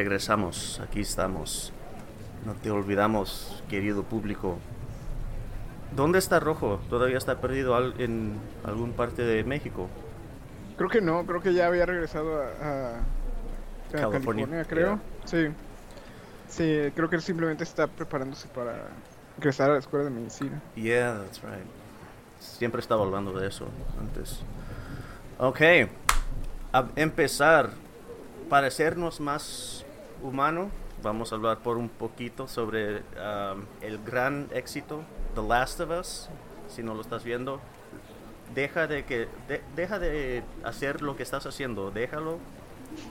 regresamos. Aquí estamos. No te olvidamos, querido público. ¿Dónde está Rojo? ¿Todavía está perdido en algún parte de México? Creo que no, creo que ya había regresado a, California. creo. Sí. Sí, creo que simplemente está preparándose para ingresar a la escuela de medicina. Yeah, that's right. Siempre estaba hablando de eso antes. Ok. A empezar. Para hacernos más humano, vamos a hablar por un poquito sobre um, el gran éxito The Last of Us. Si no lo estás viendo, deja de que deja de hacer lo que estás haciendo, déjalo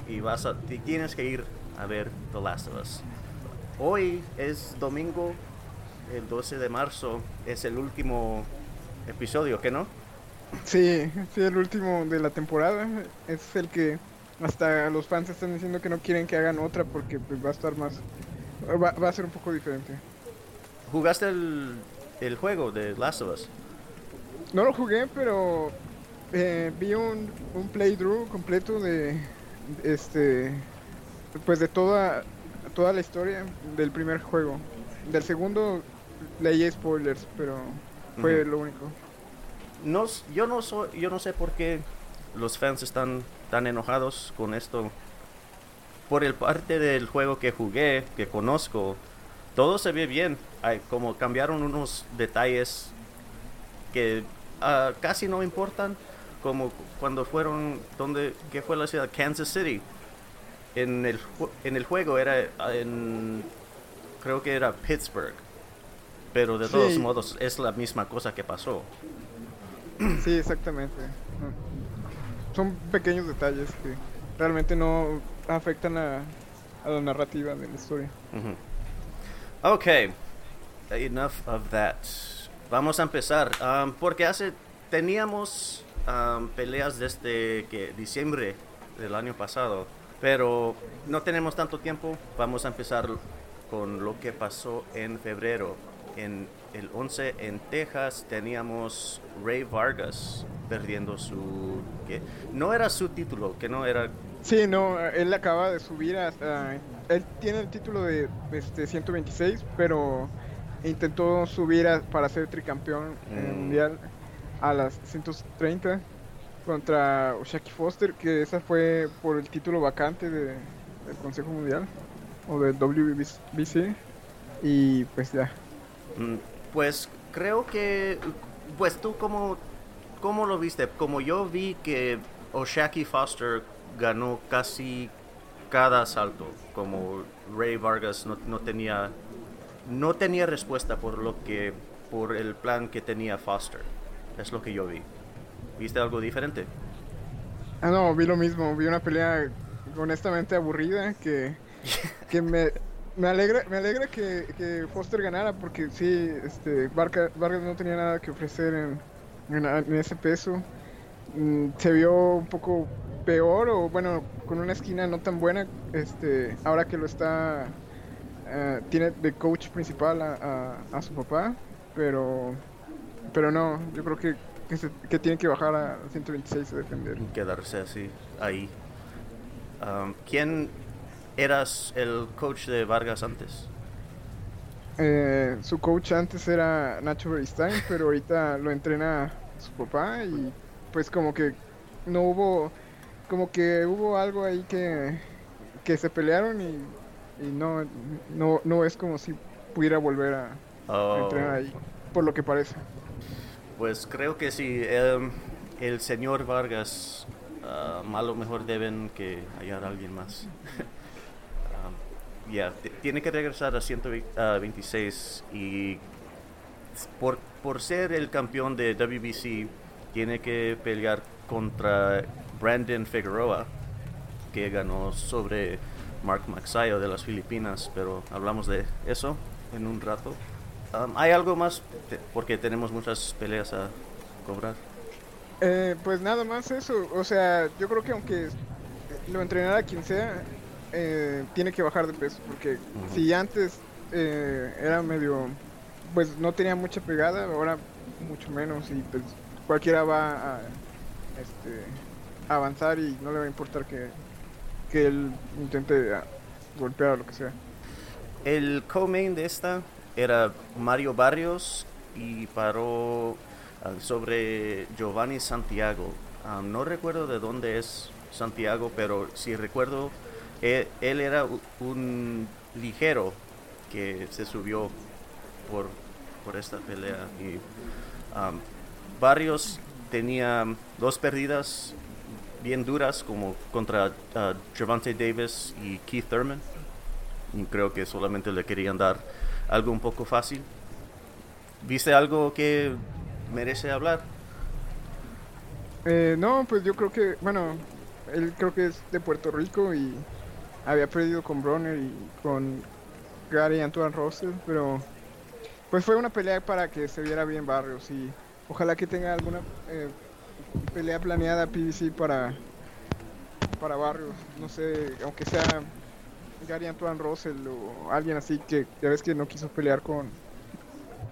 y vas tienes que ir a ver The Last of Us. Hoy es domingo, el 12 de marzo, es el último episodio, ¿qué no? Sí, sí, el último de la temporada. Es el que hasta los fans están diciendo que no quieren que hagan otra porque pues, va a estar más... Va, a ser un poco diferente. ¿Jugaste el, el juego de Last of Us? No lo jugué, pero eh, vi un, un playthrough completo de este pues de toda toda la historia del primer juego. Del segundo leí spoilers, pero fue lo único. No, yo no soy, yo no sé por qué los fans están tan enojados con esto. Por el parte del juego que jugué, que conozco, todo se ve bien. Hay, como cambiaron unos detalles que ah, casi no importan, como cuando fueron, donde, ¿qué fue la ciudad? Kansas City en el, en el juego era en, creo que era Pittsburgh, pero de todos modos es la misma cosa que pasó. Sí, exactamente. Son pequeños detalles que realmente no afectan a, la narrativa de la historia. Ok, enough of that. Vamos a empezar, um, porque hace teníamos um, peleas desde que diciembre del año pasado pero no tenemos tanto tiempo. Vamos a empezar con lo que pasó en febrero. En el 11 en Texas teníamos Ray Vargas perdiendo su que no era su título, que no era Sí, no, él acaba de subir hasta él tiene el título de este 126, pero intentó subir para ser tricampeón mm. mundial a las 130 contra Oshaki Foster, que esa fue por el título vacante de, del Consejo Mundial o del WBC. Y pues ya. Pues creo que, pues tú como, ¿cómo lo viste? Como yo vi que Oshaki Foster ganó casi cada asalto, como Ray Vargas no, no tenía no tenía respuesta por lo que por el plan que tenía Foster. Es lo que yo vi. ¿Viste algo diferente? Ah, no, vi lo mismo. Vi una pelea honestamente aburrida que, que me, me alegra, me alegra que, Foster ganara porque sí, este, Vargas, no tenía nada que ofrecer en, en, ese peso. Mm, se vio un poco peor o bueno, con una esquina no tan buena, este, ahora que lo está, eh, tiene de coach principal a, a, su papá, pero, pero no, yo creo que que, tienen que bajar a 126 a defender. Quedarse así, ahí. Um, ¿Quién eras el coach de Vargas antes? Eh, su coach antes era Nacho Beristain, pero ahorita lo entrena su papá y pues como que no hubo, como que hubo algo ahí que, que se pelearon y, no, no, no es como si pudiera volver a oh. entrenar ahí, por lo que parece. Pues creo que sí. Em, el señor Vargas, uh, malo mejor deben que hallar a alguien más. ya, tiene que regresar a 126 y por, por ser el campeón de WBC tiene que pelear contra Brandon Figueroa que ganó sobre Mark Maxayo de las Filipinas, pero hablamos de eso en un rato. Um, ¿Hay algo más? Porque tenemos muchas peleas a cobrar. Eh, pues nada más eso. O sea, yo creo que aunque lo entrenara quien sea, eh, tiene que bajar de peso. Porque si antes eh, era medio. Pues no tenía mucha pegada, ahora mucho menos. Y pues cualquiera va a este, avanzar y no le va a importar que, que él intente ah, golpear o lo que sea. El co-main de esta era Mario Barrios y paró ah, sobre Giovanni Santiago. Ah, no recuerdo de dónde es Santiago, pero si recuerdo, él, era un ligero que se subió por, por esta pelea. Y um, Barrios tenía dos pérdidas bien duras, como contra uh, Davis y Keith Thurman. Y creo que solamente le querían dar algo un poco fácil. ¿Viste algo que merece hablar? Eh, no, pues yo creo que, bueno, él creo que es de Puerto Rico y había perdido con Bronner y con Gary Antoine Russell, pero pues fue una pelea para que se viera bien Barrios y ojalá que tenga alguna eh, pelea planeada PBC para para Barrios, no sé, aunque sea Gary Antoine Russell o alguien así que ya ves que no quiso pelear con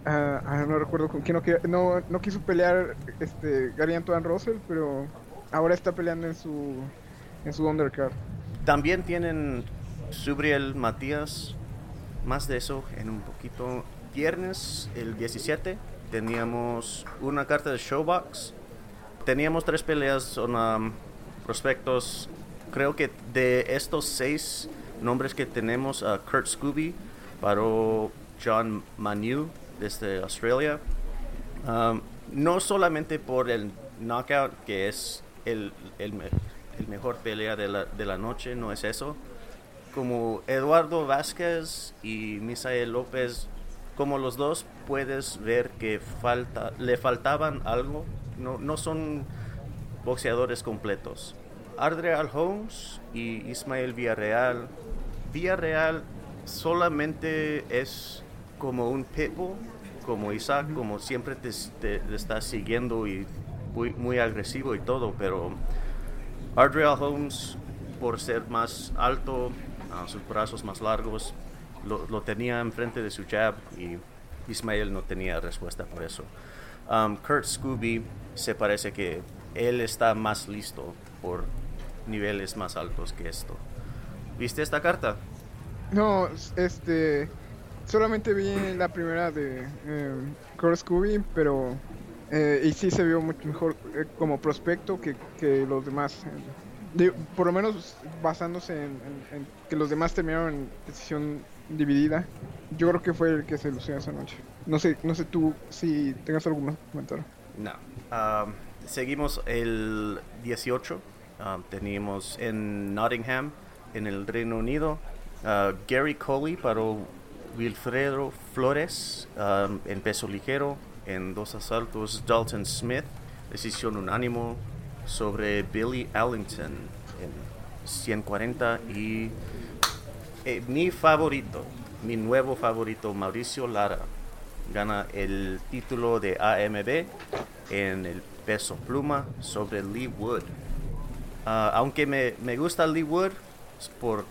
ah, no recuerdo con quién no, no quiso pelear este Gary Antoine Russell, pero ahora está peleando en su en su undercard. También tienen Subriel Matías. Más de eso en un poquito. Viernes, el 17, teníamos una carta de Showbox. Teníamos tres peleas, son um, prospectos. Creo que de estos seis nombres que tenemos, Kurt Scooby paró John Manu desde Australia. Um, no solamente por el knockout, que es el, el, el mejor pelea de la, de la noche, no es eso. Como Eduardo Vázquez y Misael López, como los dos puedes ver que falta, le faltaban algo. No, no son boxeadores completos. Adriel Holmes y Ismael Villarreal. Villarreal solamente es como un pitbull, como Isaac, como siempre te, te- te está siguiendo y muy, muy agresivo y todo, pero Adriel Holmes, por ser más alto, ah, sus brazos más largos, lo, lo tenía enfrente de su jab y Ismael no tenía respuesta por eso. Um, Kurt Scooby se parece que él está más listo por niveles más altos que esto. ¿Viste esta carta? No, este solamente vi la primera de eh, Kurt Scooby, pero eh, y sí se vio mucho mejor eh, como prospecto que, que los demás. eh, por lo menos basándose en, que los demás terminaron en decisión dividida. Yo creo que fue el que se lució esa noche. No sé, no sé tú si tengas algún comentario. No. Um, seguimos el 18. Um, teníamos en Nottingham, en el Reino Unido, uh, Gary Coley paró Wilfredo Flores um, en peso ligero. En dos asaltos, Dalton Smith, decisión unánimo sobre Billy Allington en 140 y eh, mi favorito, mi nuevo favorito, Mauricio Lara, gana el título de AMB en el peso pluma sobre Lee Wood. Ah, aunque me, me gusta Lee Wood por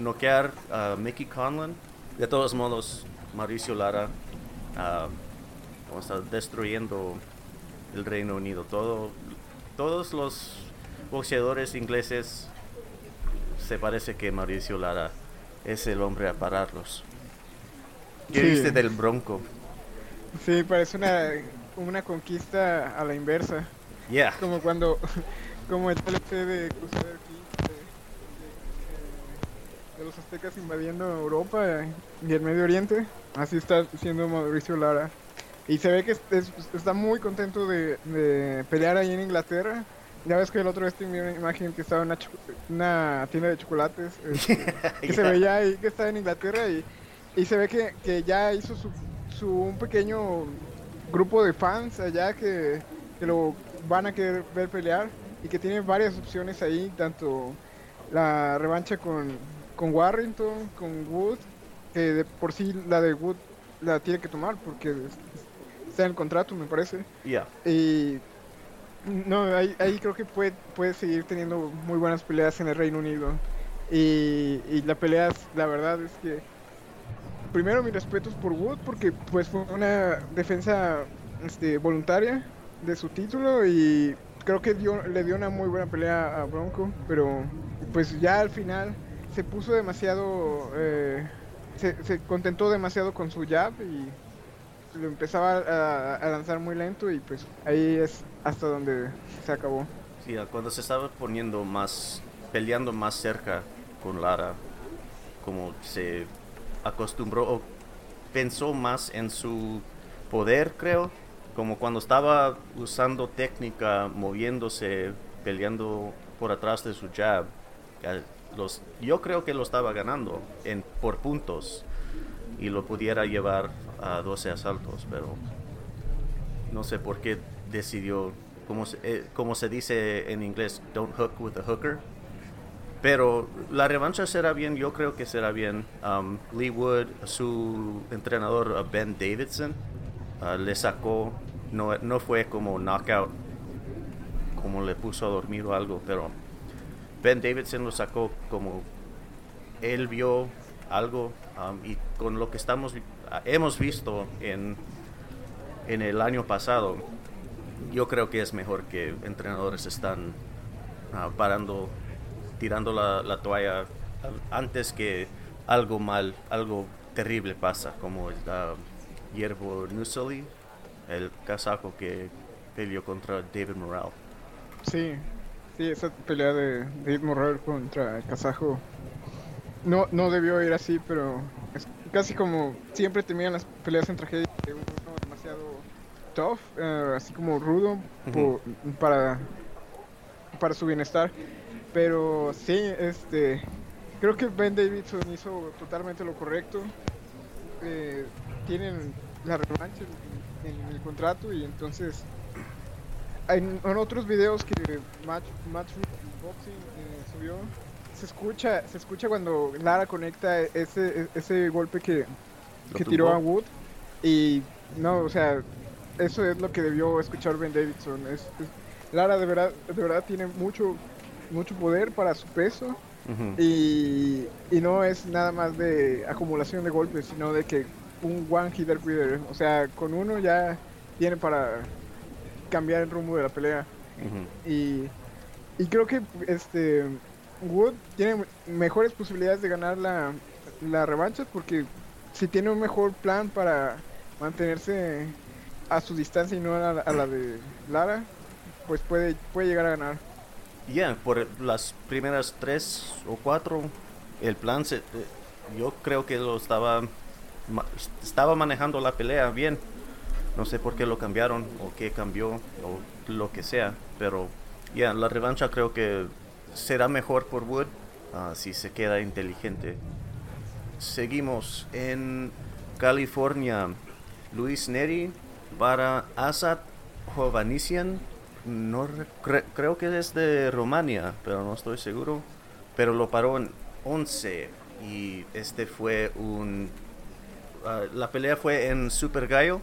noquear a Mickey Conlon, de todos modos, Mauricio Lara ah, como está destruyendo el Reino Unido. Todo, todos los boxeadores ingleses se parece que Mauricio Lara es el hombre a pararlos. ¿Qué Sí. viste del Bronco? Sí, parece una, una conquista a la inversa. Yeah. Como cuando, como el TLC de Crusader Kings, de, de- de los aztecas invadiendo Europa y el Medio Oriente. Así está siendo Mauricio Lara. Y se ve que es- es- está muy contento de, de pelear ahí en Inglaterra. Ya ves que el otro vez tenía una imagen que estaba en una, una tienda de chocolates. este, que se veía ahí que estaba en Inglaterra y, y se ve que, que ya hizo su, su un pequeño grupo de fans allá que, que lo van a querer ver pelear y que tiene varias opciones ahí, tanto la revancha con, con Warrington, con Wood, que de por sí la de Wood la tiene que tomar porque está en el contrato me parece. Yeah. Y no, ahí, ahí creo que puede, puede seguir teniendo muy buenas peleas en el Reino Unido. Y, y la pelea, la verdad es que primero mis respetos por Wood porque pues fue una defensa este, voluntaria de su título y creo que dio, le dio una muy buena pelea a Bronco, pero pues ya al final se puso demasiado, eh, se, se, contentó demasiado con su jab y lo empezaba a, a, lanzar muy lento y pues ahí es hasta donde se acabó. Sí, cuando se estaba poniendo más, peleando más cerca con Lara, como se acostumbró o pensó más en su poder, creo, como cuando estaba usando técnica, moviéndose, peleando por atrás de su jab. Los, yo creo que lo estaba ganando en, por puntos y lo pudiera llevar a 12 asaltos, pero no sé por qué decidió, como se, eh, como se dice en inglés, don't hook with a hooker. Pero la revancha será bien, yo creo que será bien. Um, Lee Wood, su entrenador uh, Ben Davidson, uh, le sacó, no, no fue como knockout, como le puso a dormir o algo, pero Ben Davidson lo sacó como él vio algo um, y con lo que estamos hemos visto en, en el año pasado, yo creo que es mejor que entrenadores están uh, parando, tirando la, la, toalla antes que algo mal, algo terrible pasa, como el uh, Yerbo Nusali, el casaco que peleó contra David Morale. Sí, sí, esa pelea de David Morale contra el kazajo no, no debió ir así, pero es casi como siempre temían las peleas en tragedia de uno demasiado tough, uh, así como rudo uh -huh. para, para su bienestar. Pero sí, este, creo que Ben Davidson hizo totalmente lo correcto. Eh, tienen la revancha en, en, el contrato y entonces en, en otros videos que Match, Match Boxing eh, subió se escucha, se escucha cuando Lara conecta ese, ese golpe que, que tiró a Wood. Y no, o sea, eso es lo que debió escuchar Ben Davidson. Es, es, Lara de verdad, de verdad tiene mucho, mucho poder para su peso. Uh -huh. y, y, no es nada más de acumulación de golpes, sino de que un one hitter quitter. O sea, con uno ya tiene para cambiar el rumbo de la pelea. Uh -huh. y, y creo que este Wood tiene mejores posibilidades de ganar la, la revancha porque si tiene un mejor plan para mantenerse a su distancia y no a la, de Lara, pues puede, puede llegar a ganar. Ya, yeah, por las primeras tres o cuatro, el plan, se, yo creo que lo estaba, estaba manejando la pelea bien. No sé por qué lo cambiaron o qué cambió o lo que sea, pero ya, yeah, la revancha creo que será mejor por Wood uh, si se queda inteligente. Seguimos en California. Luis Neri para Asad Jovanisian. No cre creo que es de Rumania, pero no estoy seguro. Pero lo paró en 11 y este fue un uh, la pelea fue en Super Gallo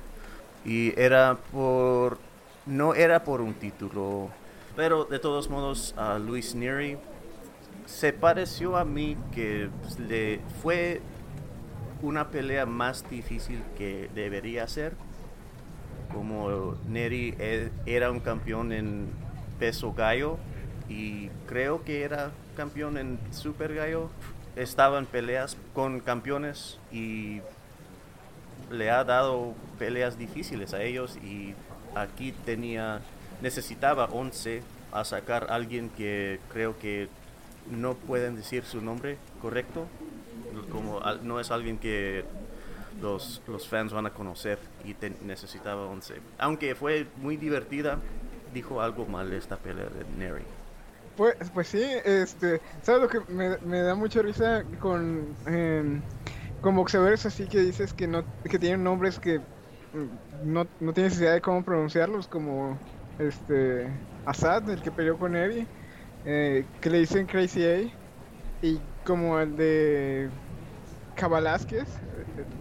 y era por no era por un título pero de todos modos, a Luis Neri se pareció a mí que le fue una pelea más difícil que debería ser. Como Neri e, era un campeón en peso gallo y creo que era campeón en super gallo, estaba en peleas con campeones y le ha dado peleas difíciles a ellos y aquí tenía necesitaba 11 a sacar a alguien que creo que no pueden decir su nombre correcto, como no es alguien que los, los fans van a conocer y necesitaba 11. Aunque fue muy divertida, dijo algo mal esta pelea de Neri. Pues, pues sí, este, ¿sabes lo que me, me da mucha risa con, eh, con boxeadores así que dices que no que tienen nombres que mm, no, no tienes idea de cómo pronunciarlos, como este Assad, el que peleó con Eddie, eh, que le dicen Crazy A, y como el de Cabalásquez,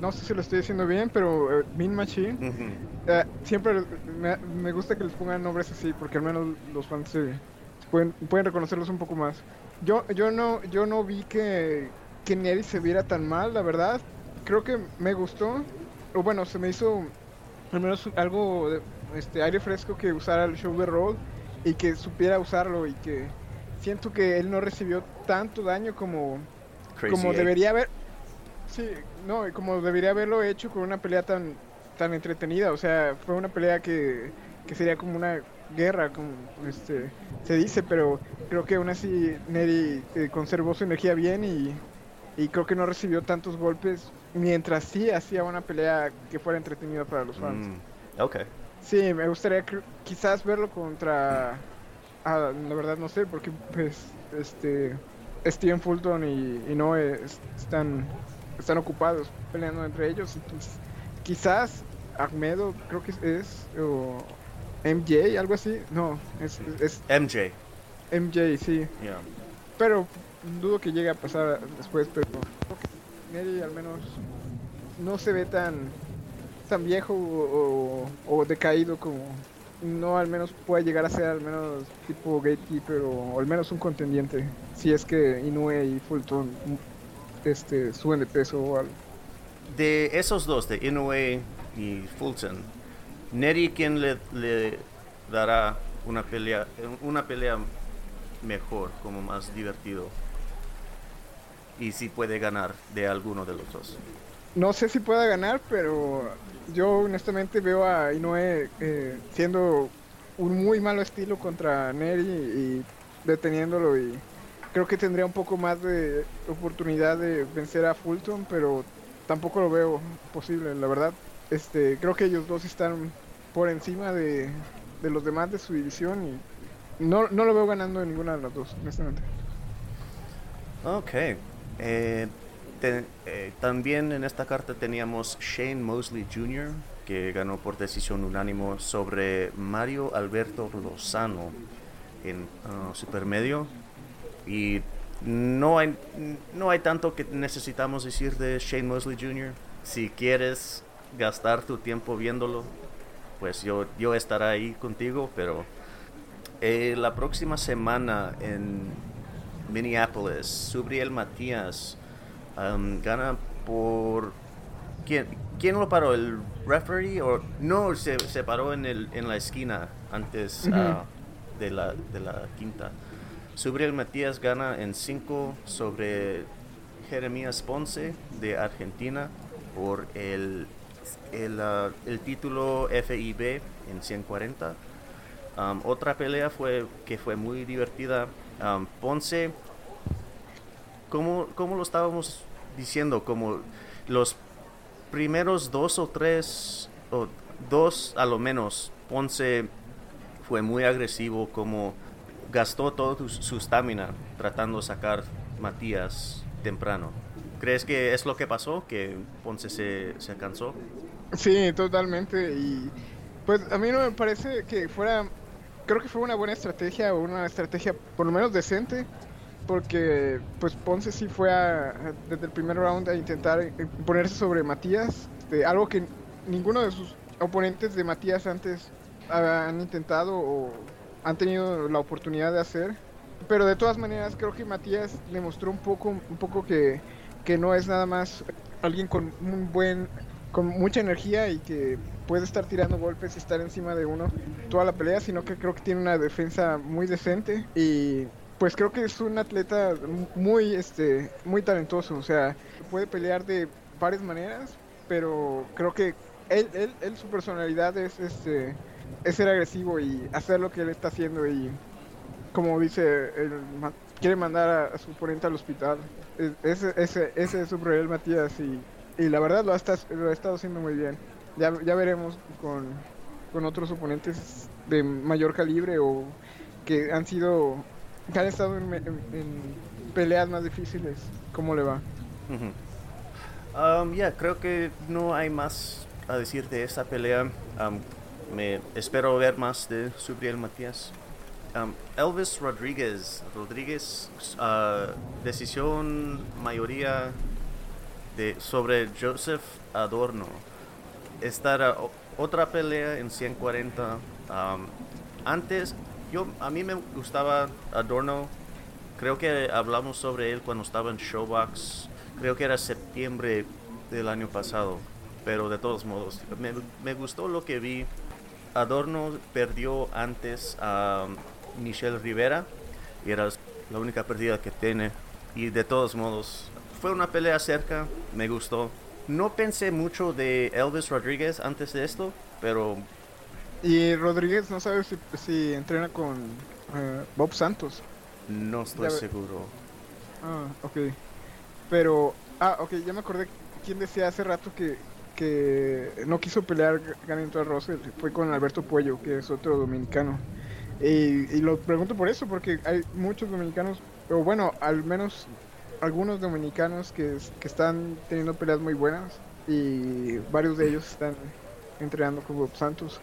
no sé si lo estoy diciendo bien, pero uh, Mean Machine, uh -huh. eh, siempre me, me, gusta que les pongan nombres así, porque al menos los fans se, se pueden, pueden, reconocerlos un poco más. Yo, yo no, yo no vi que, que Neri se viera tan mal, la verdad. Creo que me gustó, o bueno, se me hizo al menos algo de, este aire fresco que usara el shoulder roll y que supiera usarlo y que siento que él no recibió tanto daño como, como debería haber. Sí, no, como debería haberlo hecho con una pelea tan, tan entretenida. O sea, fue una pelea que, que sería como una guerra, como este, se dice, pero creo que aún así Neri eh, conservó su energía bien y, y creo que no recibió tantos golpes mientras sí hacía una pelea que fuera entretenida para los fans. Mm, ok. Sí, me gustaría quizás verlo contra... Ah, la verdad no sé, porque pues este Steven Fulton y, y Noé están, están ocupados peleando entre ellos. Entonces, quizás Ahmedo, creo que es, o MJ, algo así. No, es, es MJ. MJ, sí. Pero dudo que llegue a pasar después, pero Neri al menos no se ve tan tan viejo o, decaído como no al menos puede llegar a ser al menos tipo gatekeeper o, al menos un contendiente si es que Inoue y Fulton este suben de peso o algo. De esos dos, de Inoue y Fulton, Neri quién le, le dará una pelea una pelea mejor, como más divertido y si puede ganar de alguno de los dos. No sé si pueda ganar, pero yo honestamente veo a Inoue eh, siendo un muy malo estilo contra Neri y deteniéndolo y creo que tendría un poco más de oportunidad de vencer a Fulton, pero tampoco lo veo posible, la verdad. Este, creo que ellos dos están por encima de, de los demás de su división y no, no lo veo ganando en ninguna de las dos, honestamente. Ok, eh, eh, también en esta carta teníamos Shane Mosley Jr., que ganó por decisión unánimo sobre Mario Alberto Lozano en uh, supermedio. Y no hay, no hay tanto que necesitamos decir de Shane Mosley Jr. Si quieres gastar tu tiempo viéndolo, pues yo, yo estaré ahí contigo, pero eh, la próxima semana en Minneapolis, Subriel Matías um, gana por... ¿Quién, ¿Quién lo paró? ¿El referee? O, no, se, se paró en, el, en la esquina antes uh, de, la, de la quinta. Subriel Matías gana en 5 sobre Jeremías Ponce de Argentina por el, el, uh, el título FIB en 140. Um, otra pelea fue que fue muy divertida. Um, Ponce como, como lo estábamos diciendo, como los primeros dos o tres, o dos a lo menos, Ponce fue muy agresivo, como gastó toda su estamina tratando de sacar Matías temprano. ¿Crees que es lo que pasó? ¿Que Ponce se, se cansó? Sí, totalmente. Y pues a mí no me parece que fuera. Creo que fue una buena estrategia o una estrategia por lo menos decente porque pues Ponce sí fue desde el primer round a intentar ponerse sobre Matías, este, algo que ninguno de sus oponentes de Matías antes han intentado o han tenido la oportunidad de hacer. Pero de todas maneras creo que Matías demostró un poco, un poco que, que no es nada más alguien con un buen, con mucha energía y que puede estar tirando golpes y estar encima de uno toda la pelea, sino que creo que tiene una defensa muy decente y pues creo que es un atleta muy, este, muy talentoso. O sea, puede pelear de varias maneras, pero creo que él, él, su personalidad es, este, es ser agresivo y hacer lo que él está haciendo y, como dice, quiere mandar a, su oponente al hospital. Ese, ese, ese es su problema, Matías, y, y la verdad lo ha, lo ha estado haciendo muy bien. Ya, ya veremos con, con otros oponentes de mayor calibre o que han sido que han estado en, peleas más difíciles, ¿cómo le va? Um, ya, creo que no hay más a decir de esta pelea. Um, me espero ver más de Subriel Matías. Um, Elvis Rodríguez, Rodríguez, uh, decisión mayoría de, sobre Joseph Adorno. Esta era otra pelea en 140. antes yo a mí me gustaba Adorno. Creo que hablamos sobre él cuando estaba en Showbox. Creo que era septiembre del año pasado. Pero de todos modos, me, gustó lo que vi. Adorno perdió antes a Michelle Rivera y era la única pérdida que tiene. Y de todos modos, fue una pelea cerca, me gustó. No pensé mucho de Elvis Rodríguez antes de esto, pero... Y Rodríguez no sabe si, si entrena con eh, Bob Santos. No estoy seguro. Ah, ok. Pero, ah, ok, ya me acordé quién decía hace rato que, que no quiso pelear Ganito Russell. Fue con Alberto Puello, que es otro dominicano. Y, y, lo pregunto por eso, porque hay muchos dominicanos, o bueno, al menos algunos dominicanos que, que están teniendo peleas muy buenas y varios de ellos están entrenando con Bob Santos.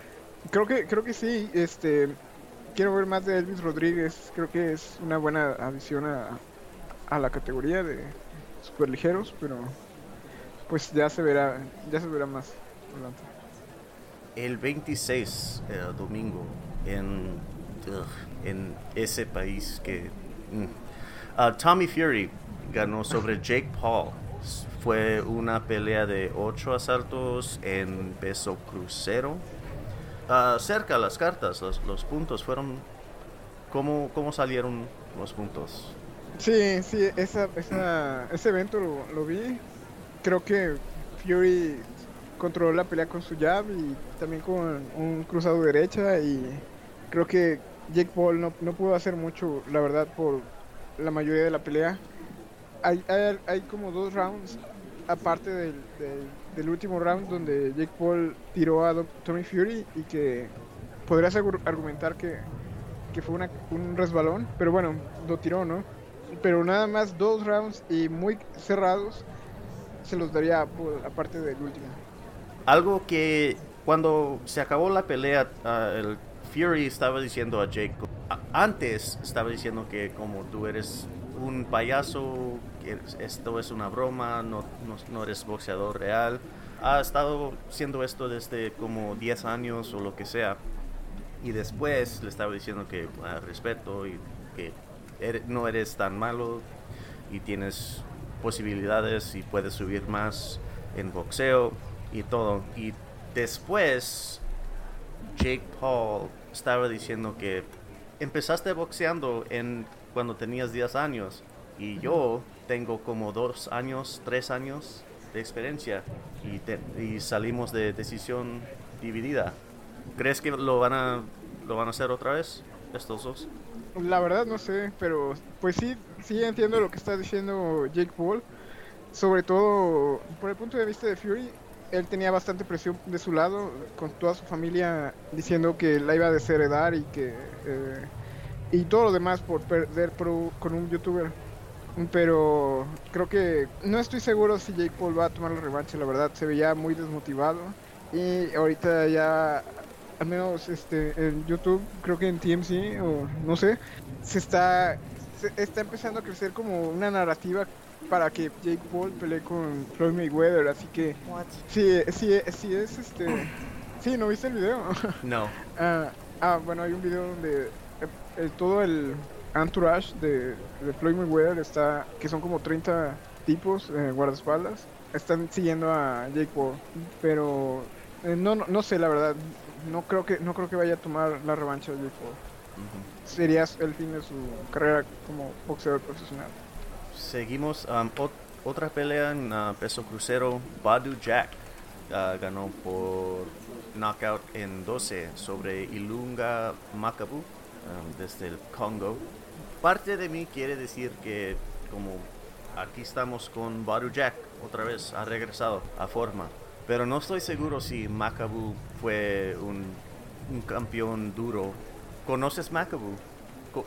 Creo que, creo que sí, este, quiero ver más de Elvis Rodríguez, creo que es una buena adición a, a la categoría de superligeros, pero pues ya se verá, ya se verá más adelante. El 26, eh, domingo, en, en ese país que... Mm, uh, Tommy Fury ganó sobre Jake Paul. Fue una pelea de ocho asaltos en peso crucero. Uh, cerca las cartas, los, puntos fueron... ¿cómo, ¿Cómo salieron los puntos? Sí, sí, esa, esa, ese evento lo, vi. Creo que Fury controló la pelea con su jab y también con un cruzado derecha y creo que Jake Paul no, no pudo hacer mucho, la verdad, por la mayoría de la pelea hay, hay, como dos rounds, aparte del, último round, donde Jake Paul tiró a Tommy Fury y que podrías argumentar que, que fue un resbalón, pero bueno, lo tiró, ¿no? Pero nada más dos rounds y muy cerrados se los daría por, aparte del último. Algo que cuando se acabó la pelea, uh, el Fury estaba diciendo a Jake, antes estaba diciendo que como tú eres un payaso, esto es una broma, no, no, eres boxeador real. Ha estado haciendo esto desde como 10 años o lo que sea. Y después le estaba diciendo que ah, respeto y que no eres tan malo y tienes posibilidades y puedes subir más en boxeo y todo. Y después Jake Paul estaba diciendo que empezaste boxeando en cuando tenías 10 años y yo tengo como 2 años, 3 años de experiencia y, y, salimos de decisión dividida. ¿Crees que lo van a lo van a hacer otra vez estos dos? La verdad no sé, pero pues sí, sí entiendo lo que está diciendo Jake Paul. Sobre todo por el punto de vista de Fury, él tenía bastante presión de su lado, con toda su familia diciendo que la iba a desheredar y que eh, y todo lo demás por perder con un youtuber. Pero creo que no estoy seguro si Jake Paul va a tomar la revancha, la verdad. Se veía muy desmotivado. Y ahorita ya, al menos este, en YouTube, creo que en TMC o no sé, se está, se está empezando a crecer como una narrativa para que Jake Paul pelee con Floyd Mayweather. Así que, sí, sí, sí es este. Sí, ¿no viste el video? No. ah, ah, bueno, hay un video donde todo el entourage de, de Floyd Mayweather está, que son como 30 tipos eh, guardaespaldas, están siguiendo a Jake Paul, pero eh, no, no, sé la verdad, no creo que no creo que vaya a tomar la revancha de Jake Paul. Sería el fin de su carrera como boxeador profesional. Seguimos um, otra pelea en uh, peso crucero, Badu Jack uh, ganó por knockout en 12 sobre Ilunga Makabu Um, desde el Congo. Parte de mí quiere decir que como aquí estamos con Baru Jack, otra vez ha regresado a forma. Pero no estoy seguro si Makabu fue un, un campeón duro. ¿Conoces Makabu?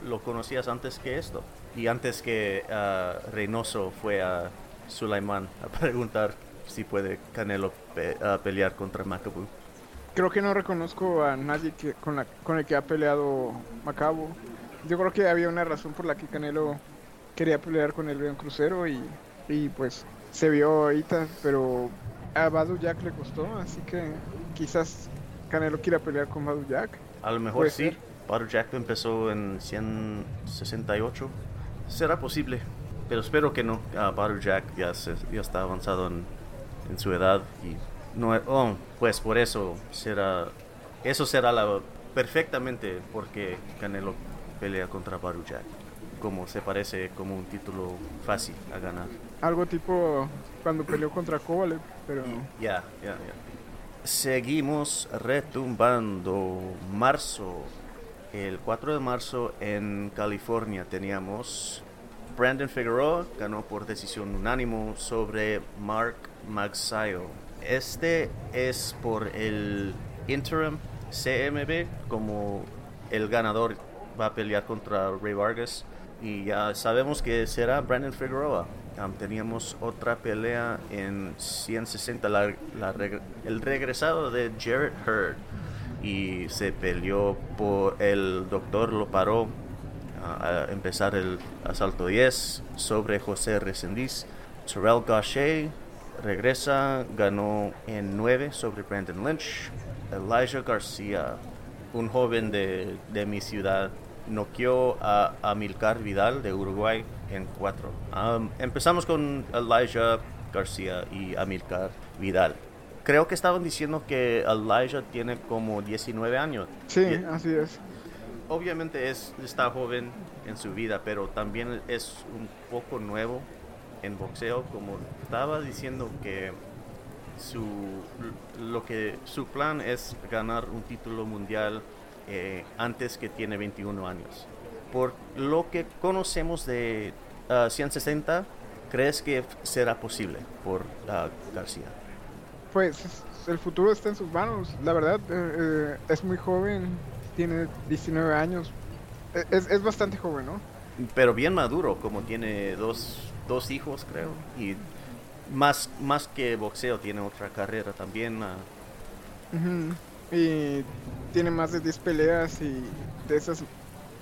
¿Lo conocías antes que esto? Y antes que uh, Reynoso fue a Sulaiman a preguntar si puede Canelo pelear contra Makabu creo que no reconozco a nadie que, con, la, con el que ha peleado Macabo. Yo creo que había una razón por la que Canelo quería pelear con el León Crucero y, y pues se vio ahorita, pero a Badu Jack le costó, así que quizás Canelo quiera pelear con Badu Jack. A lo mejor sí. Badu Jack empezó en 168. Será posible, pero espero que no. Uh, Badu Jack ya, se, ya está avanzado en, en su edad y no, oh, pues por eso será, eso será la, perfectamente porque Canelo pelea contra Baruchak. Como se parece como un título fácil a ganar. Algo tipo cuando peleó contra Kovalev, pero... Ya, ya, ya. Seguimos retumbando. Marzo. El 4 de marzo en California teníamos Brandon Figueroa ganó por decisión unánimo sobre Mark Magsayo. Este es por el interim CMB como el ganador va a pelear contra Ray Vargas y ya sabemos que será Brandon Figueroa. teníamos otra pelea en 160, el regresado de Jared Hurd y se peleó por el doctor lo paró a empezar el asalto 10 sobre José Resendiz. Terrell Gaucher regresa, ganó en 9 sobre Brandon Lynch. Elijah García, un joven de, de mi ciudad, noqueó a Amilcar Vidal de Uruguay en 4. empezamos con Elijah García y Amilcar Vidal. Creo que estaban diciendo que Elijah tiene como 19 años. Sí, así es obviamente es, está joven en su vida, pero también es un poco nuevo en boxeo, como estaba diciendo que su, lo que, su plan es ganar un título mundial eh, antes que tiene 21 años. Por lo que conocemos de 160, ah, ¿crees que será posible por uh, García? Pues el futuro está en sus manos. La verdad, eh, eh, es muy joven, tiene 19 años. E, es, es, bastante joven, ¿no? Pero bien maduro, como tiene dos, dos hijos, creo. Y más, más que boxeo, tiene otra carrera también. Ah. Y tiene más de 10 peleas y de esas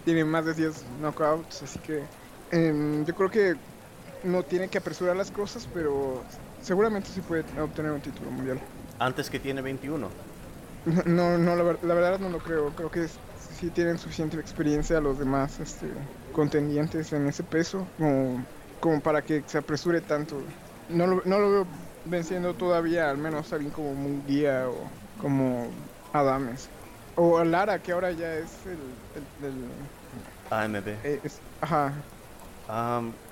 tiene más de 10 knockouts. Así que em, yo creo que no tiene que apresurar las cosas, pero seguramente sí puede obtener un título mundial. Antes que tiene 21. No, no, la, verdad no lo creo. Creo que sí tienen suficiente experiencia los demás este, contendientes en ese peso como, como para que se apresure tanto. No lo, no lo veo venciendo todavía, al menos alguien como Munguía o como Adames. O Lara, que ahora ya es el... el, AMB. Eh, ajá.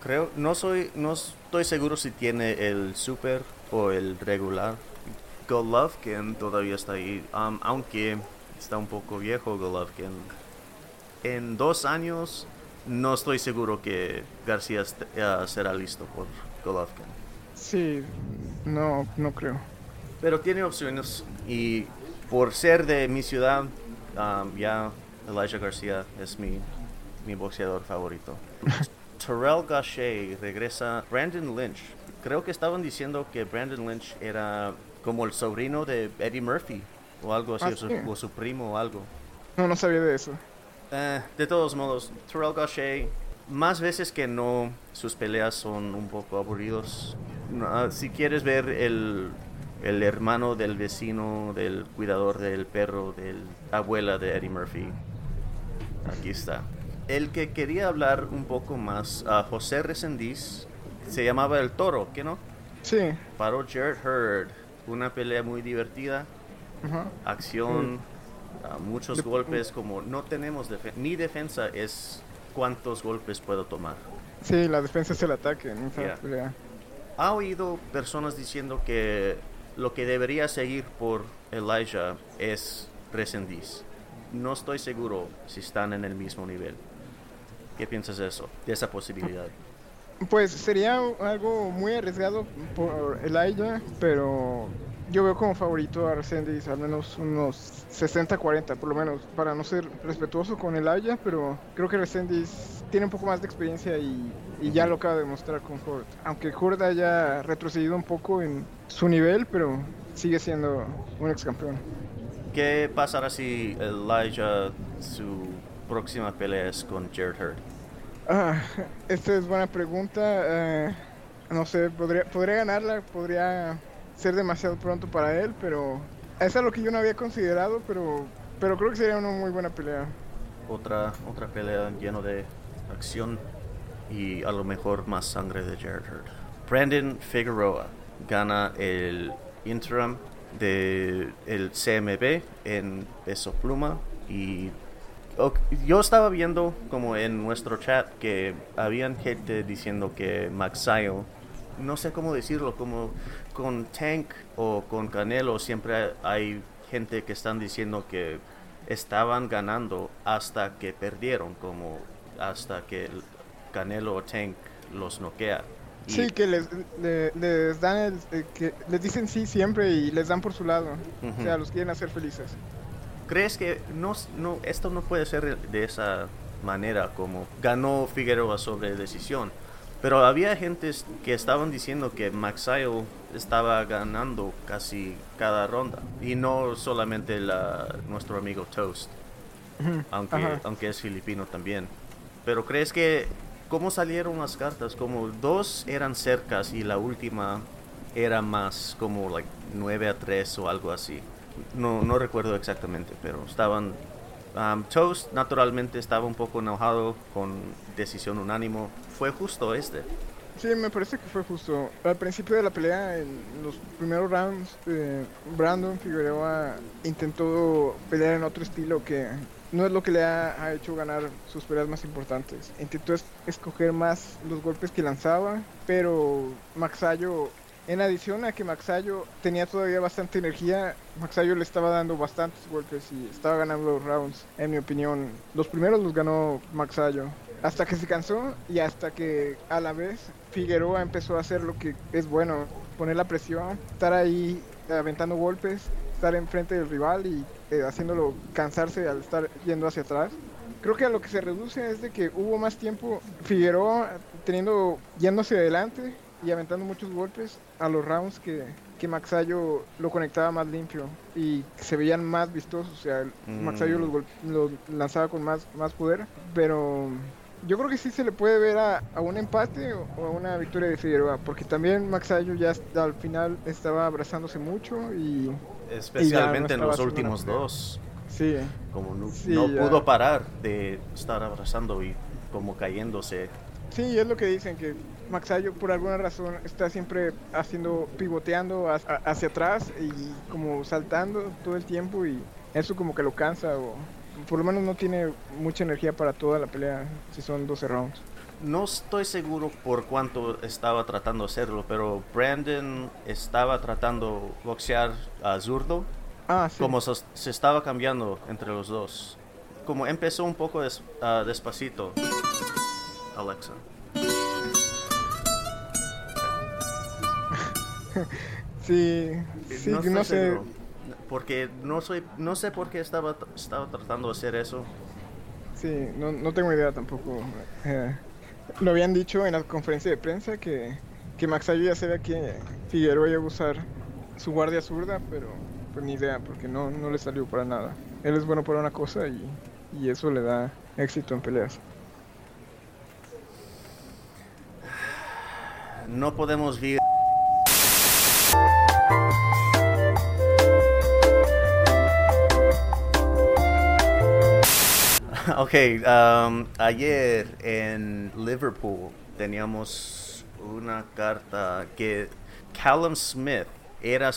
creo, no soy, no estoy seguro si tiene el super o el regular Golovkin todavía está ahí, aunque está un poco viejo Golovkin. En dos años no estoy seguro que García eh, será listo por Golovkin. Sí, no, no creo. Pero tiene opciones y por ser de mi ciudad, ya Elijah García es mi, mi boxeador favorito. Terrell Gaucher regresa. Brandon Lynch. Creo que estaban diciendo que Brandon Lynch era como el sobrino de Eddie Murphy o algo así, ah, o, su, primo o algo. No, no sabía de eso. Eh, de todos modos, Terrell Gaucher, más veces que no, sus peleas son un poco aburridos. Ah, si quieres ver el, el hermano del vecino, del cuidador del perro, de la abuela de Eddie Murphy, aquí está. El que quería hablar un poco más, a José Resendiz, se llamaba El Toro, ¿qué no? Sí. Paró Jared Hurd una pelea muy divertida, acción, ah, muchos golpes, como no tenemos defensa, mi defensa es cuántos golpes puedo tomar. Sí, la defensa es el ataque en Ha oído personas diciendo que lo que debería seguir por Elijah es Resendiz. No estoy seguro si están en el mismo nivel. ¿Qué piensas de eso, de esa posibilidad? Pues sería algo muy arriesgado por Elijah, pero yo veo como favorito a Resendiz al menos unos 60-40, por lo menos, para no ser respetuoso con Elijah, pero creo que Resendiz tiene un poco más de experiencia y, ya lo acaba de demostrar con Hurd. Aunque Hurd haya retrocedido un poco en su nivel, pero sigue siendo un ex campeón. ¿Qué pasará si Elijah su próxima pelea es con Jared Hurd? Ah, esta es buena pregunta. Eh, no sé, podría, podría ganarla, podría ser demasiado pronto para él, pero es algo que yo no había considerado, pero, pero creo que sería una muy buena pelea. Otra, otra pelea lleno de acción y a lo mejor más sangre de Jared Hurd. Brandon Figueroa gana el interim del el CMB en peso pluma y yo estaba viendo como en nuestro chat que habían gente diciendo que Maxayo, no sé cómo decirlo, como con Tank o con Canelo siempre hay gente que están diciendo que estaban ganando hasta que perdieron, como hasta que Canelo o Tank los noquea. Sí, que les, les dan eh, que les dicen sí siempre y les dan por su lado. O sea, los quieren hacer felices. ¿Crees que no, no, esto no puede ser de esa manera como ganó Figueroa sobre decisión? Pero había gente que estaban diciendo que Maxayo estaba ganando casi cada ronda. Y no solamente la, nuestro amigo Toast, aunque, aunque es filipino también. Pero ¿crees que cómo salieron las cartas? Como dos eran cercas y la última era más como like 9 a 3 o algo así no, no recuerdo exactamente, pero estaban... Um, Toast naturalmente estaba un poco enojado con decisión unánimo. ¿Fue justo este? Sí, me parece que fue justo. Al principio de la pelea, en los primeros rounds, eh, Brandon Figueroa intentó pelear en otro estilo que no es lo que le ha, hecho ganar sus peleas más importantes. Intentó escoger más los golpes que lanzaba, pero Maxayo en adición a que Maxayo tenía todavía bastante energía, Maxayo le estaba dando bastantes golpes y estaba ganando los rounds, en mi opinión. Los primeros los ganó Maxayo. Hasta que se cansó y hasta que a la vez Figueroa empezó a hacer lo que es bueno, poner la presión, estar ahí aventando golpes, estar enfrente del rival y eh, haciéndolo cansarse al estar yendo hacia atrás. Creo que a lo que se reduce es de que hubo más tiempo Figueroa teniendo yéndose adelante y aventando muchos golpes a los rounds que, que Maxayo lo conectaba más limpio y se veían más vistosos. O sea, Maxayo los, mm. los, lanzaba con más, más poder, pero yo creo que sí se le puede ver a, a un empate o, a una victoria de Figueroa, porque también Maxayo ya al final estaba abrazándose mucho y... Especialmente en los últimos dos. Sí. Como no, no pudo parar de estar abrazando y como cayéndose. Sí, es lo que dicen, que Maxayo por alguna razón está siempre haciendo, pivoteando hacia atrás y como saltando todo el tiempo y eso como que lo cansa o por lo menos no tiene mucha energía para toda la pelea si son 12 rounds. No estoy seguro por cuánto estaba tratando de hacerlo, pero Brandon estaba tratando boxear a zurdo. Ah, sí. Como se, estaba cambiando entre los dos. Como empezó un poco ah, despacito. Alexa. sí, sí, no, sé. Porque no soy, no sé por qué estaba, estaba tratando de hacer eso. Sí, no, no tengo idea tampoco. Eh, lo habían dicho en la conferencia de prensa que, que Maxayo ya sabía que Figueroa iba a usar su guardia zurda, pero pues ni idea, porque no, no le salió para nada. Él es bueno para una cosa y, y eso le da éxito en peleas. No podemos vivir ok, um, ayer en Liverpool teníamos una carta que Callum Smith era,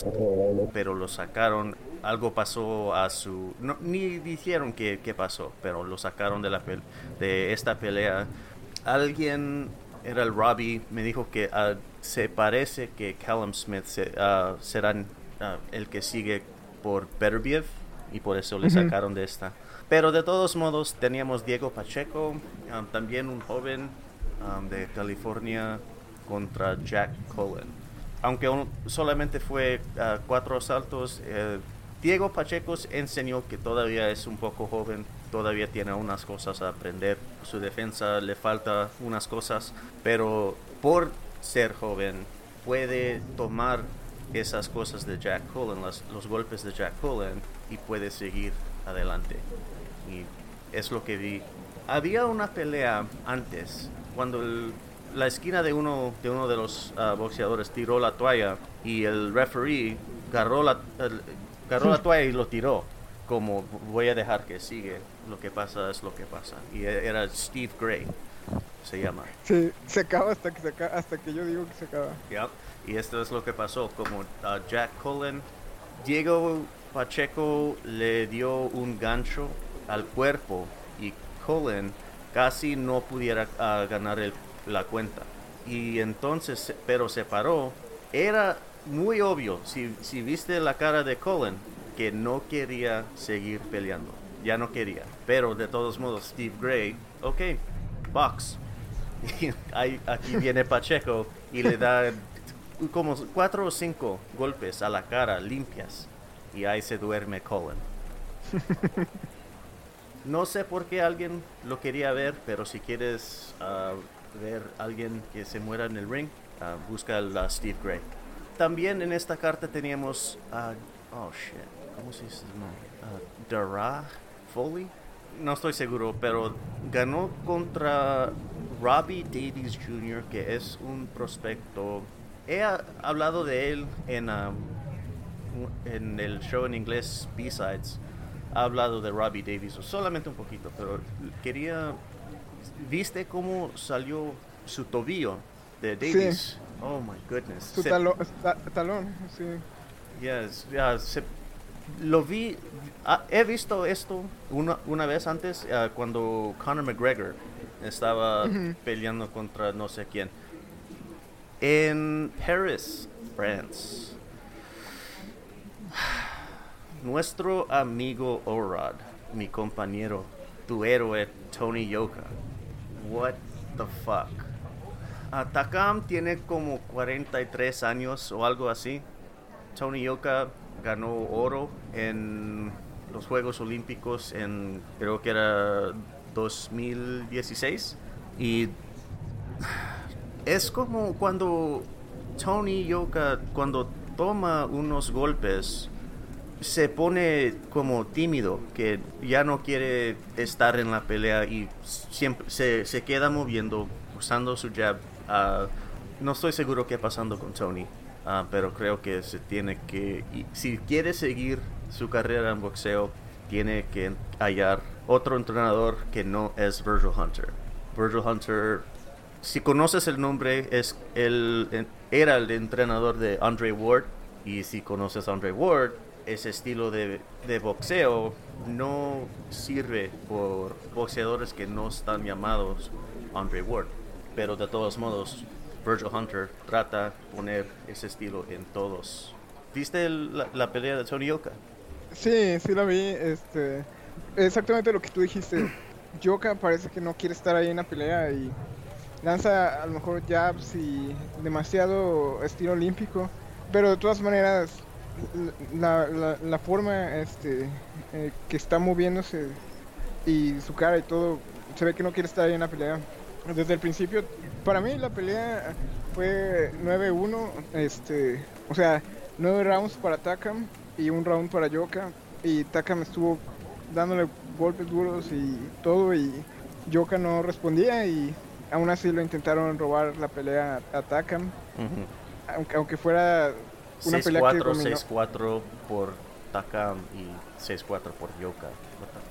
pero lo sacaron. Algo pasó a su. ni dijeron qué, pasó, pero lo sacaron de, la de esta pelea. Alguien, era el Robbie, me dijo que uh, se parece que Callum Smith uh, será uh, el que sigue por Beterbiev y por eso le sacaron de esta. Pero de todos modos teníamos Diego Pacheco, um, también un joven um, de California contra Jack Cullen. Aunque solamente fue uh, cuatro asaltos, eh, Diego Pacheco enseñó que todavía es un poco joven, todavía tiene unas cosas a aprender. Su defensa le falta unas cosas, pero por ser joven puede tomar esas cosas de Jack Cullen, los golpes de Jack Cullen, y puede seguir adelante y es lo que vi. Había una pelea antes, cuando la esquina de uno de, uno de los ah, boxeadores tiró la toalla y el referee agarró la, agarró la toalla y lo tiró. Como voy a dejar que sigue, lo que pasa es lo que pasa. Y e, era Steve Gray, se llama. Sí, se acaba hasta que, se acaba, hasta que yo digo que se acaba. Y esto es lo que pasó, como a Jack Cullen, Diego Pacheco le dio un gancho al cuerpo y Colin casi no pudiera ah, ganar la cuenta. Y entonces, pero se paró. Era muy obvio, si, si viste la cara de Colin, que no quería seguir peleando. Ya no quería. Pero de todos modos, Steve Gray, ok, box. Y aquí viene Pacheco y le da como cuatro o cinco golpes a la cara limpias. Y ahí se duerme Colin. No sé por qué alguien lo quería ver, pero si quieres ah, ver a alguien que se muera en el ring, ah, busca a Steve Gray. También en esta carta teníamos a... oh shit, ¿cómo se dice? Dara Foley. No estoy seguro, pero ganó contra Robbie Davies Jr., que es un prospecto. He ah, hablado de él en, ah, en el show en inglés B-Sides ha hablado de Robbie Davis, solamente un poquito, pero quería... ¿Viste cómo salió su tobillo de Davis? Oh my goodness. Su Se- talo- ta- talón, sí. Yes, ya, se- lo vi, ah, he visto esto una, una vez antes ah, cuando Conor McGregor estaba Ujú. peleando contra no sé quién. En Paris, France. Nuestro amigo Orad, mi compañero, tu héroe Tony Yoka. What the fuck? Takam tiene como 43 años o algo así. Tony Yoka ganó oro en los Juegos Olímpicos en creo que era 2016 y es como cuando Tony Yoka cuando toma unos golpes se pone como tímido, que ya no quiere estar en la pelea y siempre se, se queda moviendo, usando su jab. Ah, no estoy seguro qué pasando con Tony, ah, pero creo que se tiene que, si quiere seguir su carrera en boxeo, tiene que hallar otro entrenador que no es Virgil Hunter. Virgil Hunter, si conoces el nombre, es el, era el entrenador de Andre Ward, y si conoces Andre Ward, ese estilo de, de boxeo no sirve por boxeadores que no están llamados Andre Ward. Pero de todos modos, Virgil Hunter trata de poner ese estilo en todos. ¿Viste el- la, la pelea de Tony Yoka? Sí, sí la vi, este, exactamente lo que tú dijiste. Yoka parece que no quiere estar ahí en la pelea y lanza a lo mejor jabs y demasiado estilo olímpico, pero de todas maneras la, la, la forma este, eh, que está moviéndose y su cara y todo, se ve que no quiere estar ahí en la pelea. Desde el principio, para mí la pelea fue 9-1, este, o sea, 9 rounds para Takam y un round para Yoka. Y Takam estuvo dándole golpes duros y todo y Yoka no respondía y aún así lo intentaron robar la pelea a Takam, aunque, aunque fuera una pelea que 6-4, dominó. 6-4 por Takam y 6-4 por Yoka.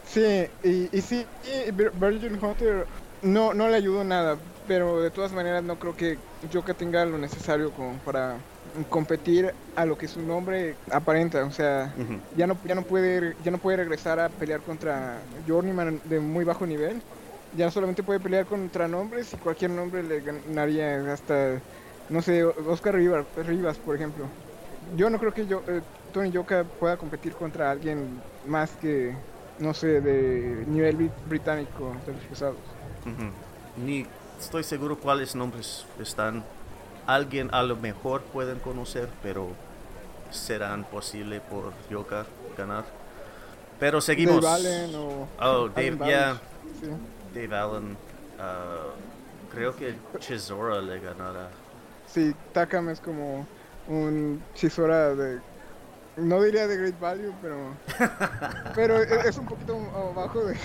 Sí, y, y sí, y Vir- Virgin Hunter no, no le ayudó nada, pero de todas maneras no creo que Yoka tenga lo necesario como para competir a lo que su nombre aparenta, o sea, ya no ya no puede ya no puede regresar a pelear contra Journeyman de muy bajo nivel, ya solamente puede pelear contra nombres y cualquier nombre le ganaría hasta no sé, Oscar Rivas, Rivas por ejemplo. Yo no creo que yo, eh, Tony Yoka pueda competir contra alguien más que, no sé, de nivel bri- británico de los pesados. Ni estoy seguro cuáles nombres están. Alguien a lo mejor pueden conocer, pero serán posible por Yoka ganar. Pero seguimos. Dave Allen o Oh, Allen Dave, yeah, Barnes, sí. Dave Allen. ah, creo que Chisora le ganará. Sí, Takam es como un Chisora de. No diría de Great Value, pero. pero es, es un poquito abajo de,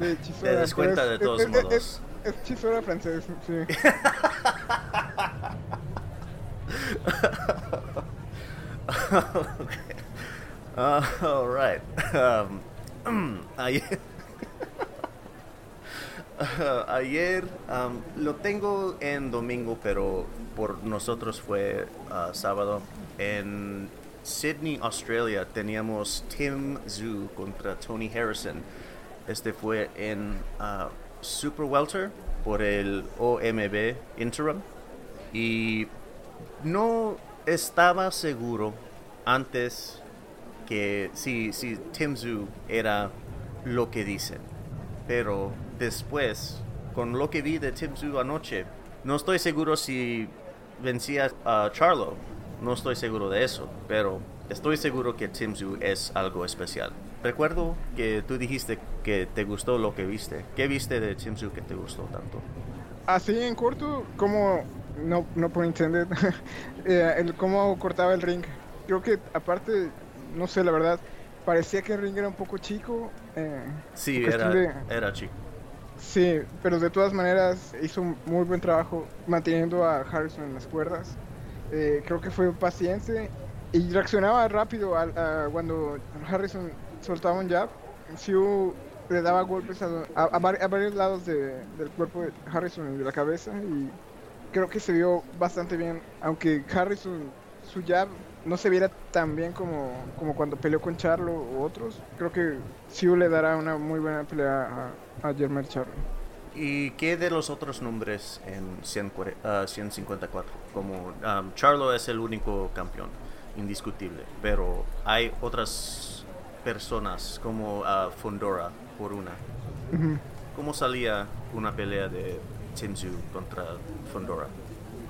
de Chisora. Te das cuenta es- de todos es- modos. Es, Chisora francés, sí. Uh, all right. Um, ayer, Ayer lo tengo en domingo, pero por nosotros fue uh, sábado. En Sydney, Australia, teníamos Tim Zhu contra Tony Harrison. Este fue en uh, Super Welter por el OMB Interim. Y no estaba seguro antes que si, si Tim Tzu era lo que dicen. Pero después, con lo que vi de Tim Tzu anoche, no estoy seguro si vencía a Charlo. No estoy seguro de eso, pero estoy seguro que Tim Tzu es algo especial. Recuerdo que tú dijiste que te gustó lo que viste. ¿Qué viste de Tim Tzu que te gustó tanto? Así en corto, como no, no por entender, eh, el cómo cortaba el ring. Creo que aparte, no sé, la verdad, parecía que el ring era un poco chico. Eh, sí, era, era chico. Sí, pero de todas maneras hizo un muy buen trabajo manteniendo a Harrison en las cuerdas. Eh, creo que fue paciente y reaccionaba rápido a, cuando Harrison soltaba un jab. Siu le daba golpes a, varios lados del cuerpo de Harrison y de la cabeza y creo que se vio bastante bien, aunque Harrison su jab no se viera tan bien como, como cuando peleó con Charlo u otros. Creo que Siu le dará una muy buena pelea a, a Charlo. ¿Y qué de los otros nombres en 154? Ah, como um, Charlo es el único campeón, indiscutible, pero hay otras personas como uh, Fondora por una. ¿Cómo salía una pelea de Tzu contra Fondora?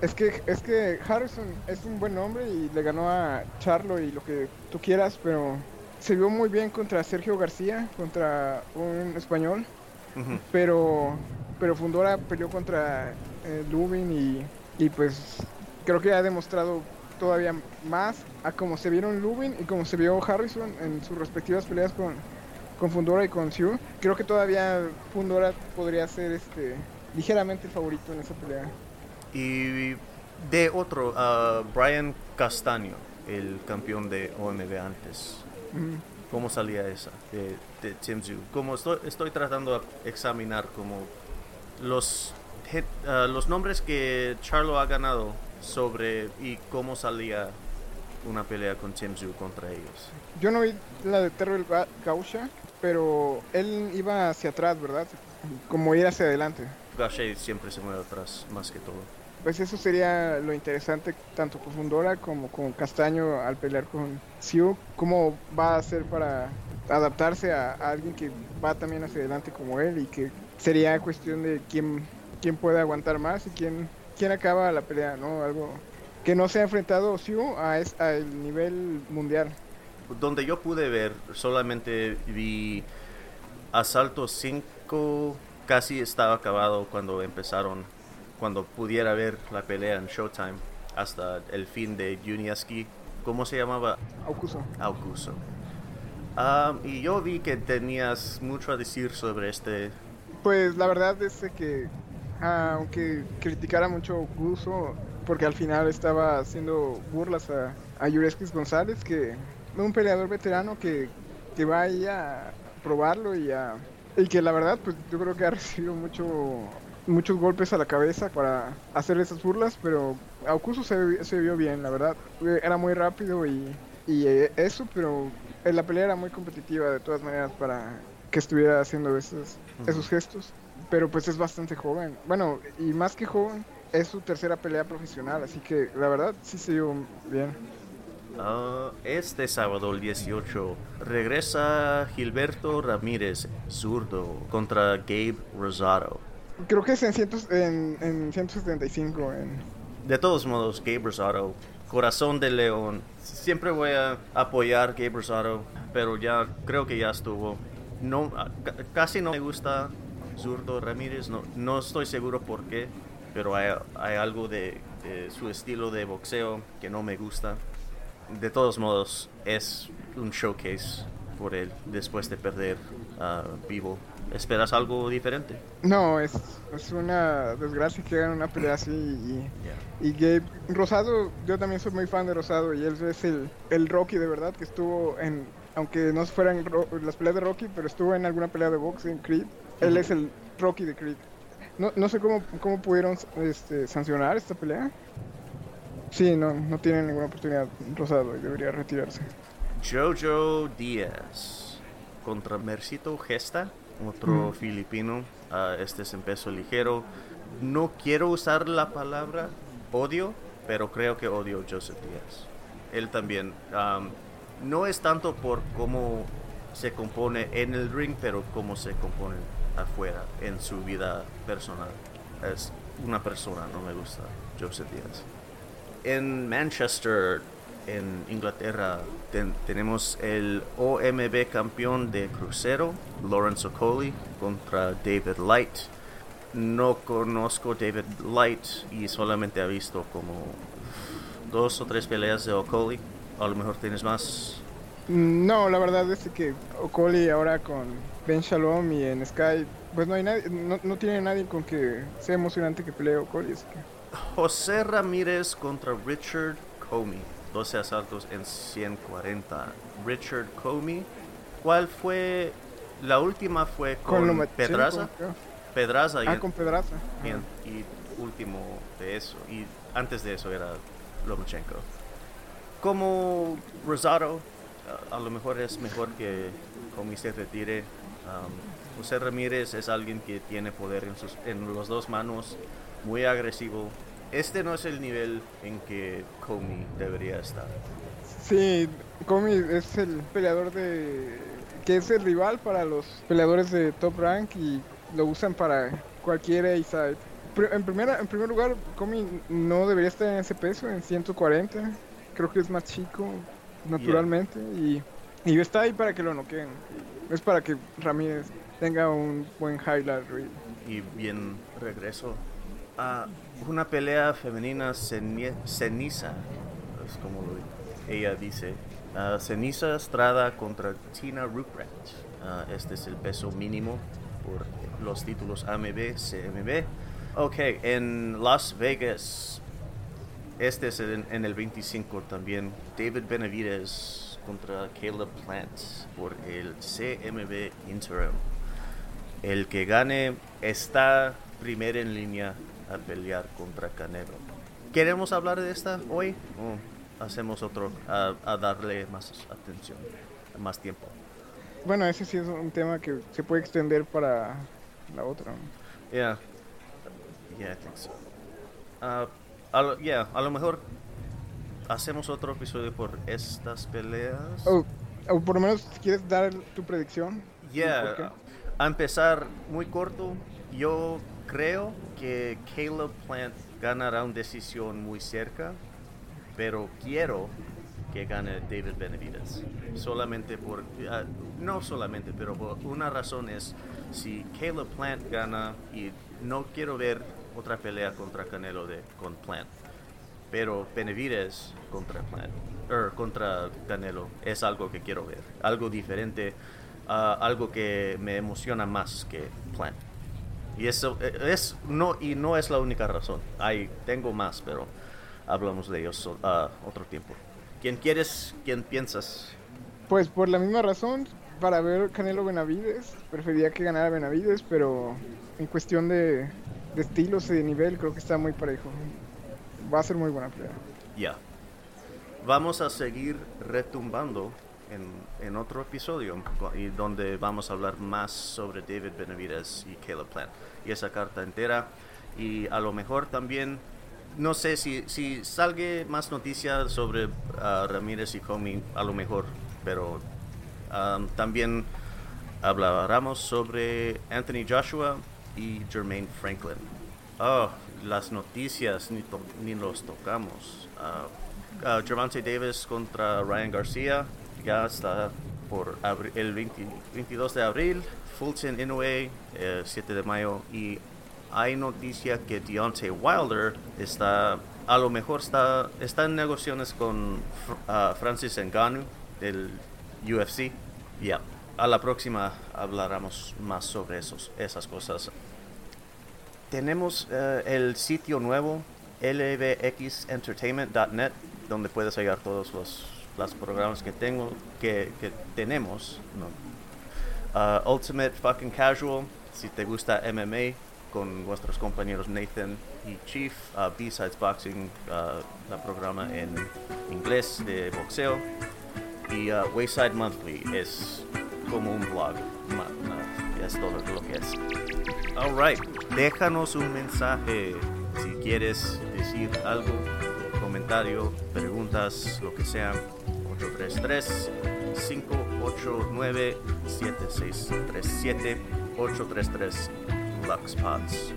Es que, es que Harrison es un buen hombre y le ganó a Charlo y lo que tú quieras, pero se vio muy bien contra Sergio García, contra un español. Pero pero Fundora peleó contra eh, Lubin y, y, pues creo que ha demostrado todavía más a cómo se vieron Lubin y cómo se vio Harrison en sus respectivas peleas con, con Fundora y con Sue. Creo que todavía Fundora podría ser este ligeramente el favorito en esa pelea. Y de otro, Brian Castaño, el campeón de OMB antes. ¿Cómo salía esa de, de Tim Como estoy, estoy tratando de examinar como los, ah, los nombres que Charlo ha ganado sobre y cómo salía una pelea con Tim Tzu contra ellos. Yo no vi la de Terrell Gausha, pero él iba hacia atrás, ¿verdad? Como ir hacia adelante. Gausha siempre se mueve atrás, más que todo. Pues eso sería lo interesante tanto con Fundora como con Castaño al pelear con Siu. ¿Cómo va a hacer para adaptarse a, alguien que va también hacia adelante como él y que sería cuestión de quién, quién puede aguantar más y quién, quién acaba la pelea, ¿no? Algo que no se ha enfrentado Siu a, a el nivel mundial. Donde yo pude ver, solamente vi Asalto 5, casi estaba acabado cuando empezaron, cuando pudiera ver la pelea en Showtime, hasta el fin de Juniaski. ¿Cómo se llamaba? Aukuso. Aukuso. Ah, y yo vi que tenías mucho a decir sobre este pues la verdad es que, aunque criticara mucho Guso, porque al final estaba haciendo burlas a, a González, que es un peleador veterano que, que va ahí a probarlo y a y que la verdad pues yo creo que ha recibido mucho muchos golpes a la cabeza para hacer esas burlas pero Aukuso se, se vio bien la verdad era muy rápido y, y eh, eso pero la pelea era muy competitiva de todas maneras para que estuviera haciendo esos, esos gestos. Pero pues es bastante joven. Bueno, y más que joven, es su tercera pelea profesional, así que la verdad sí se dio bien. Ah, este sábado, el 18, regresa Gilberto Ramírez, zurdo, contra Gabe Rosado. Creo que es en, cientos, en, en 175. En... De todos modos, Gabe Rosado, corazón de león. Siempre voy a apoyar Gabe Rosado, pero ya creo que ya estuvo no, ah, casi no me gusta Zurdo Ramírez, no, no estoy seguro por qué, pero hay, algo de, su estilo de boxeo que no me gusta. De todos modos, es un showcase por él después de perder a vivo. ¿Esperas algo diferente? No, es, es una desgracia que hagan una pelea así. Y, y Gabe Rosado, yo también soy muy fan de Rosado y él es el, el Rocky de verdad que estuvo en aunque no fueran las peleas de Rocky, pero estuvo en alguna pelea de box en Creed. Él es el Rocky de Creed. No, no sé cómo, cómo pudieron este, sancionar esta pelea. Sí, no, no tiene ninguna oportunidad Rosado y debería retirarse. Jojo Díaz. contra Mercito Gesta, otro Mm. filipino. Ah, este es en peso ligero. No quiero usar la palabra odio, pero creo que odio a Joseph Díaz. Él también. am, no es tanto por cómo se compone en el ring, pero cómo se compone afuera, en su vida personal. Es una persona, no me gusta Joseph Díaz. En Manchester, en Inglaterra, ten- tenemos el OMB campeón de crucero, Lawrence O'Coley, contra David Light. No conozco David Light y solamente he visto como dos o tres peleas de O'Coley. A lo mejor tienes más. No, la verdad es que Okoli ahora con Ben Shalom y en Sky, pues no hay nadie, no, no tiene nadie con que sea emocionante que pelee así que José Ramírez contra Richard Comey. 12 asaltos en 140. Richard Comey. ¿Cuál fue? La última fue con, Pedraza. Pedraza y, Ah, con Pedraza. bien, y último de eso. Y antes de eso era Lomachenko. Como Rosado, a, a lo mejor es mejor que Comey se retire. Um, José Ramírez es alguien que tiene poder en, sus, en las dos manos, muy agresivo. Este no es el nivel en que Comey debería estar. Sí, Comi es el peleador de. que es el rival para los peleadores de top rank y lo usan para cualquier A-side. En, primera, en primer lugar, Comi no debería estar en ese peso, en 140. Creo que es más chico, naturalmente. Y, y está ahí para que lo noqueen. Es para que Ramírez tenga un buen highlight reel. y bien regreso a una pelea femenina ceni- ceniza, es como lo ella dice. Ah, ceniza Estrada contra Tina Ruprecht. Ah, este es el peso mínimo por los títulos AMB, CMB. Ok, en Las Vegas, este es en, en el 25 también. David Benavides contra Caleb Plant por el CMB Interim. El que gane está primero en línea a pelear contra Canelo. ¿Queremos hablar de esta hoy? ¿O hacemos otro a, a darle más atención, más tiempo? Bueno, ese sí es un tema que se puede extender para la otra. ¿no? Yeah. Yeah, I think so. Ah, a lo, yeah, a lo mejor hacemos otro episodio por estas peleas. O, o por lo menos quieres dar tu predicción. Yeah, a empezar muy corto, yo creo que Caleb Plant ganará una decisión muy cerca, pero quiero que gane David Benavides. Solamente por, ah, no solamente, pero por una razón es si Caleb Plant gana y no quiero ver otra pelea contra Canelo de con Plant. Pero Benavides contra Plant, er, contra Canelo es algo que quiero ver, algo diferente, ah, algo que me emociona más que Plant. Y eso eh, es no y no es la única razón. Hay tengo más, pero hablamos de ellos ah, otro tiempo. ¿Quién quieres? ¿Quién piensas? Pues por la misma razón, para ver Canelo Benavides, preferiría que ganara Benavides, pero en cuestión de, de estilos y de nivel, creo que está muy parejo. Va a ser muy buena pelea. Ya. Vamos a seguir retumbando en, en otro episodio y donde vamos a hablar más sobre David Benavides y Caleb Plant y esa carta entera. Y a lo mejor también no sé si, si salga más noticias sobre ah, Ramírez y Comey a lo mejor pero ah, también hablaremos sobre Anthony Joshua y Jermaine Franklin. Oh, las noticias ni, to- ni los tocamos. Ah, ah, Gervonta Davis contra Ryan García ya está por el 20 22 de abril. Fulton Inoue el 7 de mayo y hay noticia que Deontay Wilder está a lo mejor está está en negociaciones con Fr- Francis Ngannou del UFC. Ya. A la próxima hablaremos más sobre esos, esas cosas. Tenemos eh, el sitio nuevo, lbxentertainment.net, donde puedes hallar todos los, los programas que tengo, que, que tenemos. ¿no? Ah, Ultimate Fucking Casual, si te gusta MMA, con nuestros compañeros Nathan y Chief. ah, B-Sides Boxing, ah, la programa en inglés de boxeo. Y ah, Wayside Monthly es como un blog. Es todo lo que es. Alright, déjanos un mensaje si quieres decir algo, comentario, preguntas, lo que sea. 833 589 7637 833 LuxPods.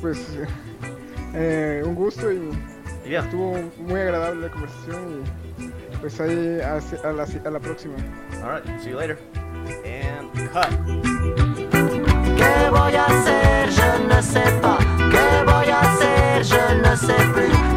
Pues eh, un gusto y estuvo muy agradable la conversación y pues ahí a, la, a la próxima. Alright, see you later. And cut. ¿Qué voy a hacer? Je ne sais pas. ¿Qué voy a hacer? Je ne sais plus.